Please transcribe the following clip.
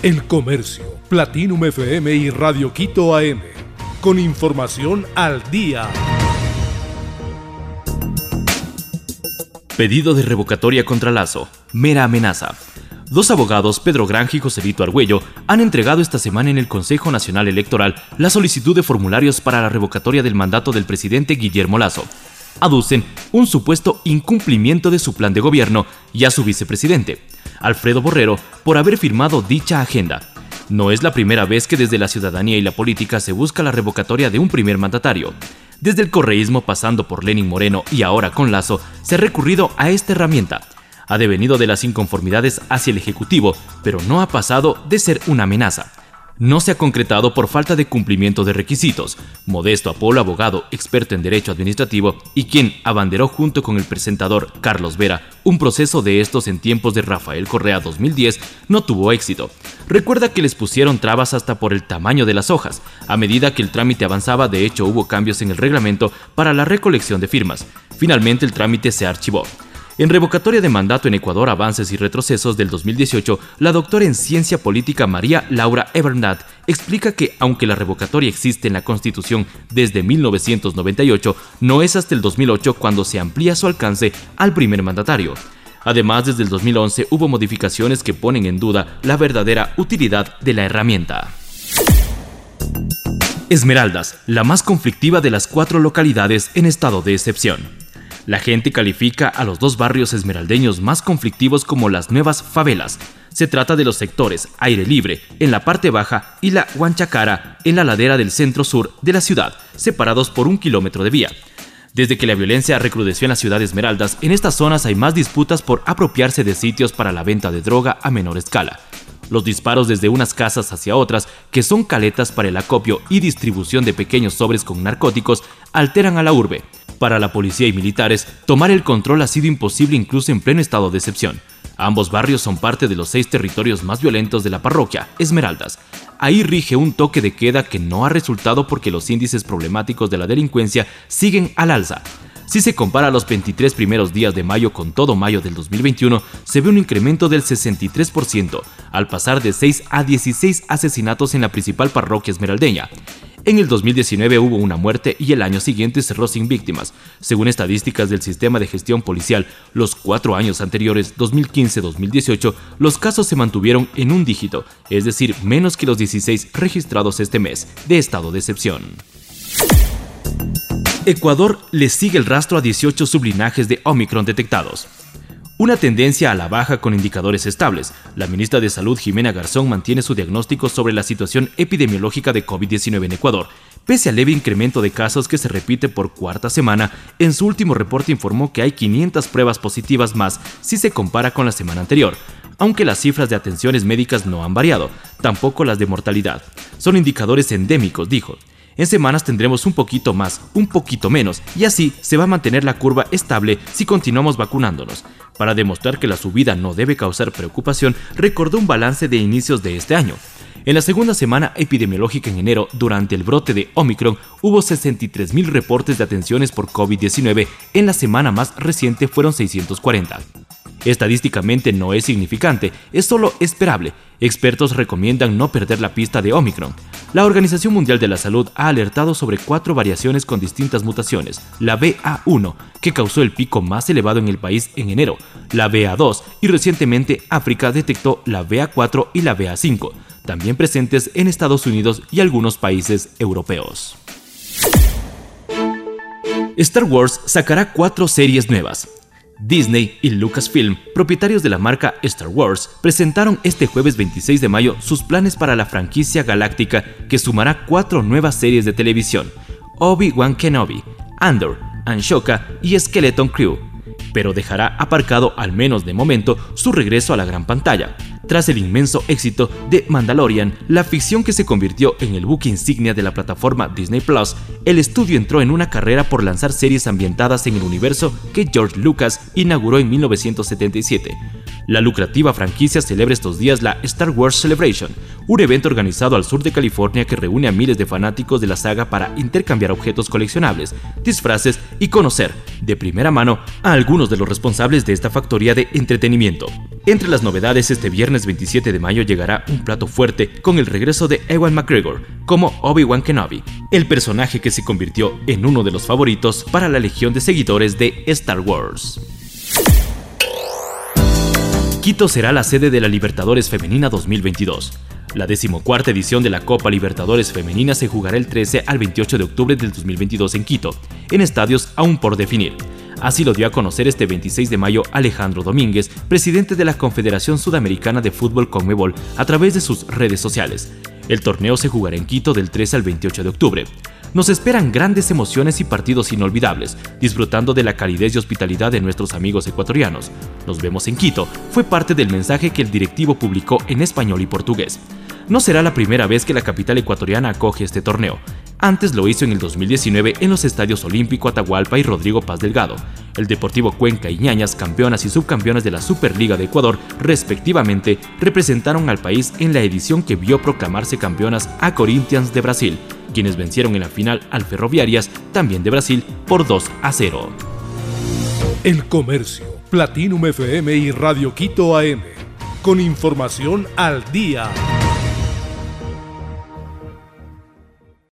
El Comercio, Platinum FM y Radio Quito AM. Con información al día. Pedido de revocatoria contra Lazo. Mera amenaza. Dos abogados, Pedro Granja y Joselito Argüello, han entregado esta semana en el Consejo Nacional Electoral la solicitud de formularios para la revocatoria del mandato del presidente Guillermo Lazo. Aducen un supuesto incumplimiento de su plan de gobierno y a su vicepresidente, Alfredo Borrero, por haber firmado dicha agenda. No es la primera vez que desde la ciudadanía y la política se busca la revocatoria de un primer mandatario. Desde el correísmo pasando por Lenin Moreno y ahora con Lazo, se ha recurrido a esta herramienta ha devenido de las inconformidades hacia el Ejecutivo, pero no ha pasado de ser una amenaza. No se ha concretado por falta de cumplimiento de requisitos. Modesto Apolo, abogado, experto en derecho administrativo y quien abanderó junto con el presentador Carlos Vera un proceso de estos en tiempos de Rafael Correa 2010, no tuvo éxito. Recuerda que les pusieron trabas hasta por el tamaño de las hojas. A medida que el trámite avanzaba, de hecho hubo cambios en el reglamento para la recolección de firmas. Finalmente el trámite se archivó. En revocatoria de mandato en Ecuador, avances y retrocesos del 2018, la doctora en ciencia política María Laura Evernat explica que aunque la revocatoria existe en la Constitución desde 1998, no es hasta el 2008 cuando se amplía su alcance al primer mandatario. Además, desde el 2011 hubo modificaciones que ponen en duda la verdadera utilidad de la herramienta. Esmeraldas, la más conflictiva de las cuatro localidades en estado de excepción. La gente califica a los dos barrios esmeraldeños más conflictivos como las nuevas favelas. Se trata de los sectores Aire Libre en la parte baja y la Huanchacara en la ladera del centro sur de la ciudad, separados por un kilómetro de vía. Desde que la violencia recrudeció en la ciudad de Esmeraldas, en estas zonas hay más disputas por apropiarse de sitios para la venta de droga a menor escala. Los disparos desde unas casas hacia otras, que son caletas para el acopio y distribución de pequeños sobres con narcóticos, alteran a la urbe, para la policía y militares, tomar el control ha sido imposible incluso en pleno estado de excepción. Ambos barrios son parte de los seis territorios más violentos de la parroquia, Esmeraldas. Ahí rige un toque de queda que no ha resultado porque los índices problemáticos de la delincuencia siguen al alza. Si se compara los 23 primeros días de mayo con todo mayo del 2021, se ve un incremento del 63%, al pasar de 6 a 16 asesinatos en la principal parroquia esmeraldeña. En el 2019 hubo una muerte y el año siguiente cerró sin víctimas. Según estadísticas del sistema de gestión policial, los cuatro años anteriores, 2015-2018, los casos se mantuvieron en un dígito, es decir, menos que los 16 registrados este mes, de estado de excepción. Ecuador le sigue el rastro a 18 sublinajes de Omicron detectados. Una tendencia a la baja con indicadores estables. La ministra de Salud, Jimena Garzón, mantiene su diagnóstico sobre la situación epidemiológica de COVID-19 en Ecuador. Pese al leve incremento de casos que se repite por cuarta semana, en su último reporte informó que hay 500 pruebas positivas más si se compara con la semana anterior, aunque las cifras de atenciones médicas no han variado, tampoco las de mortalidad. Son indicadores endémicos, dijo. En semanas tendremos un poquito más, un poquito menos, y así se va a mantener la curva estable si continuamos vacunándonos. Para demostrar que la subida no debe causar preocupación, recordó un balance de inicios de este año. En la segunda semana epidemiológica en enero, durante el brote de Omicron, hubo 63.000 reportes de atenciones por COVID-19. En la semana más reciente fueron 640. Estadísticamente no es significante, es solo esperable. Expertos recomiendan no perder la pista de Omicron. La Organización Mundial de la Salud ha alertado sobre cuatro variaciones con distintas mutaciones. La BA1, que causó el pico más elevado en el país en enero, la BA2 y recientemente África detectó la BA4 y la BA5, también presentes en Estados Unidos y algunos países europeos. Star Wars sacará cuatro series nuevas. Disney y Lucasfilm, propietarios de la marca Star Wars, presentaron este jueves 26 de mayo sus planes para la franquicia galáctica que sumará cuatro nuevas series de televisión, Obi-Wan Kenobi, Andor, Anshoka y Skeleton Crew, pero dejará aparcado al menos de momento su regreso a la gran pantalla. Tras el inmenso éxito de Mandalorian, la ficción que se convirtió en el buque insignia de la plataforma Disney Plus, el estudio entró en una carrera por lanzar series ambientadas en el universo que George Lucas inauguró en 1977. La lucrativa franquicia celebra estos días la Star Wars Celebration, un evento organizado al sur de California que reúne a miles de fanáticos de la saga para intercambiar objetos coleccionables, disfraces y conocer, de primera mano, a algunos de los responsables de esta factoría de entretenimiento. Entre las novedades, este viernes 27 de mayo llegará un plato fuerte con el regreso de Ewan McGregor como Obi-Wan Kenobi, el personaje que se convirtió en uno de los favoritos para la legión de seguidores de Star Wars. Quito será la sede de la Libertadores Femenina 2022. La decimocuarta edición de la Copa Libertadores Femenina se jugará el 13 al 28 de octubre del 2022 en Quito, en estadios aún por definir. Así lo dio a conocer este 26 de mayo Alejandro Domínguez, presidente de la Confederación Sudamericana de Fútbol Conmebol, a través de sus redes sociales. El torneo se jugará en Quito del 13 al 28 de octubre. Nos esperan grandes emociones y partidos inolvidables, disfrutando de la calidez y hospitalidad de nuestros amigos ecuatorianos. Nos vemos en Quito fue parte del mensaje que el directivo publicó en español y portugués. No será la primera vez que la capital ecuatoriana acoge este torneo. Antes lo hizo en el 2019 en los estadios Olímpico Atahualpa y Rodrigo Paz Delgado. El Deportivo Cuenca y Ñañas, campeonas y subcampeonas de la Superliga de Ecuador, respectivamente, representaron al país en la edición que vio proclamarse campeonas a Corinthians de Brasil, quienes vencieron en la final al Ferroviarias, también de Brasil, por 2 a 0. El Comercio, Platinum FM y Radio Quito AM, con información al día.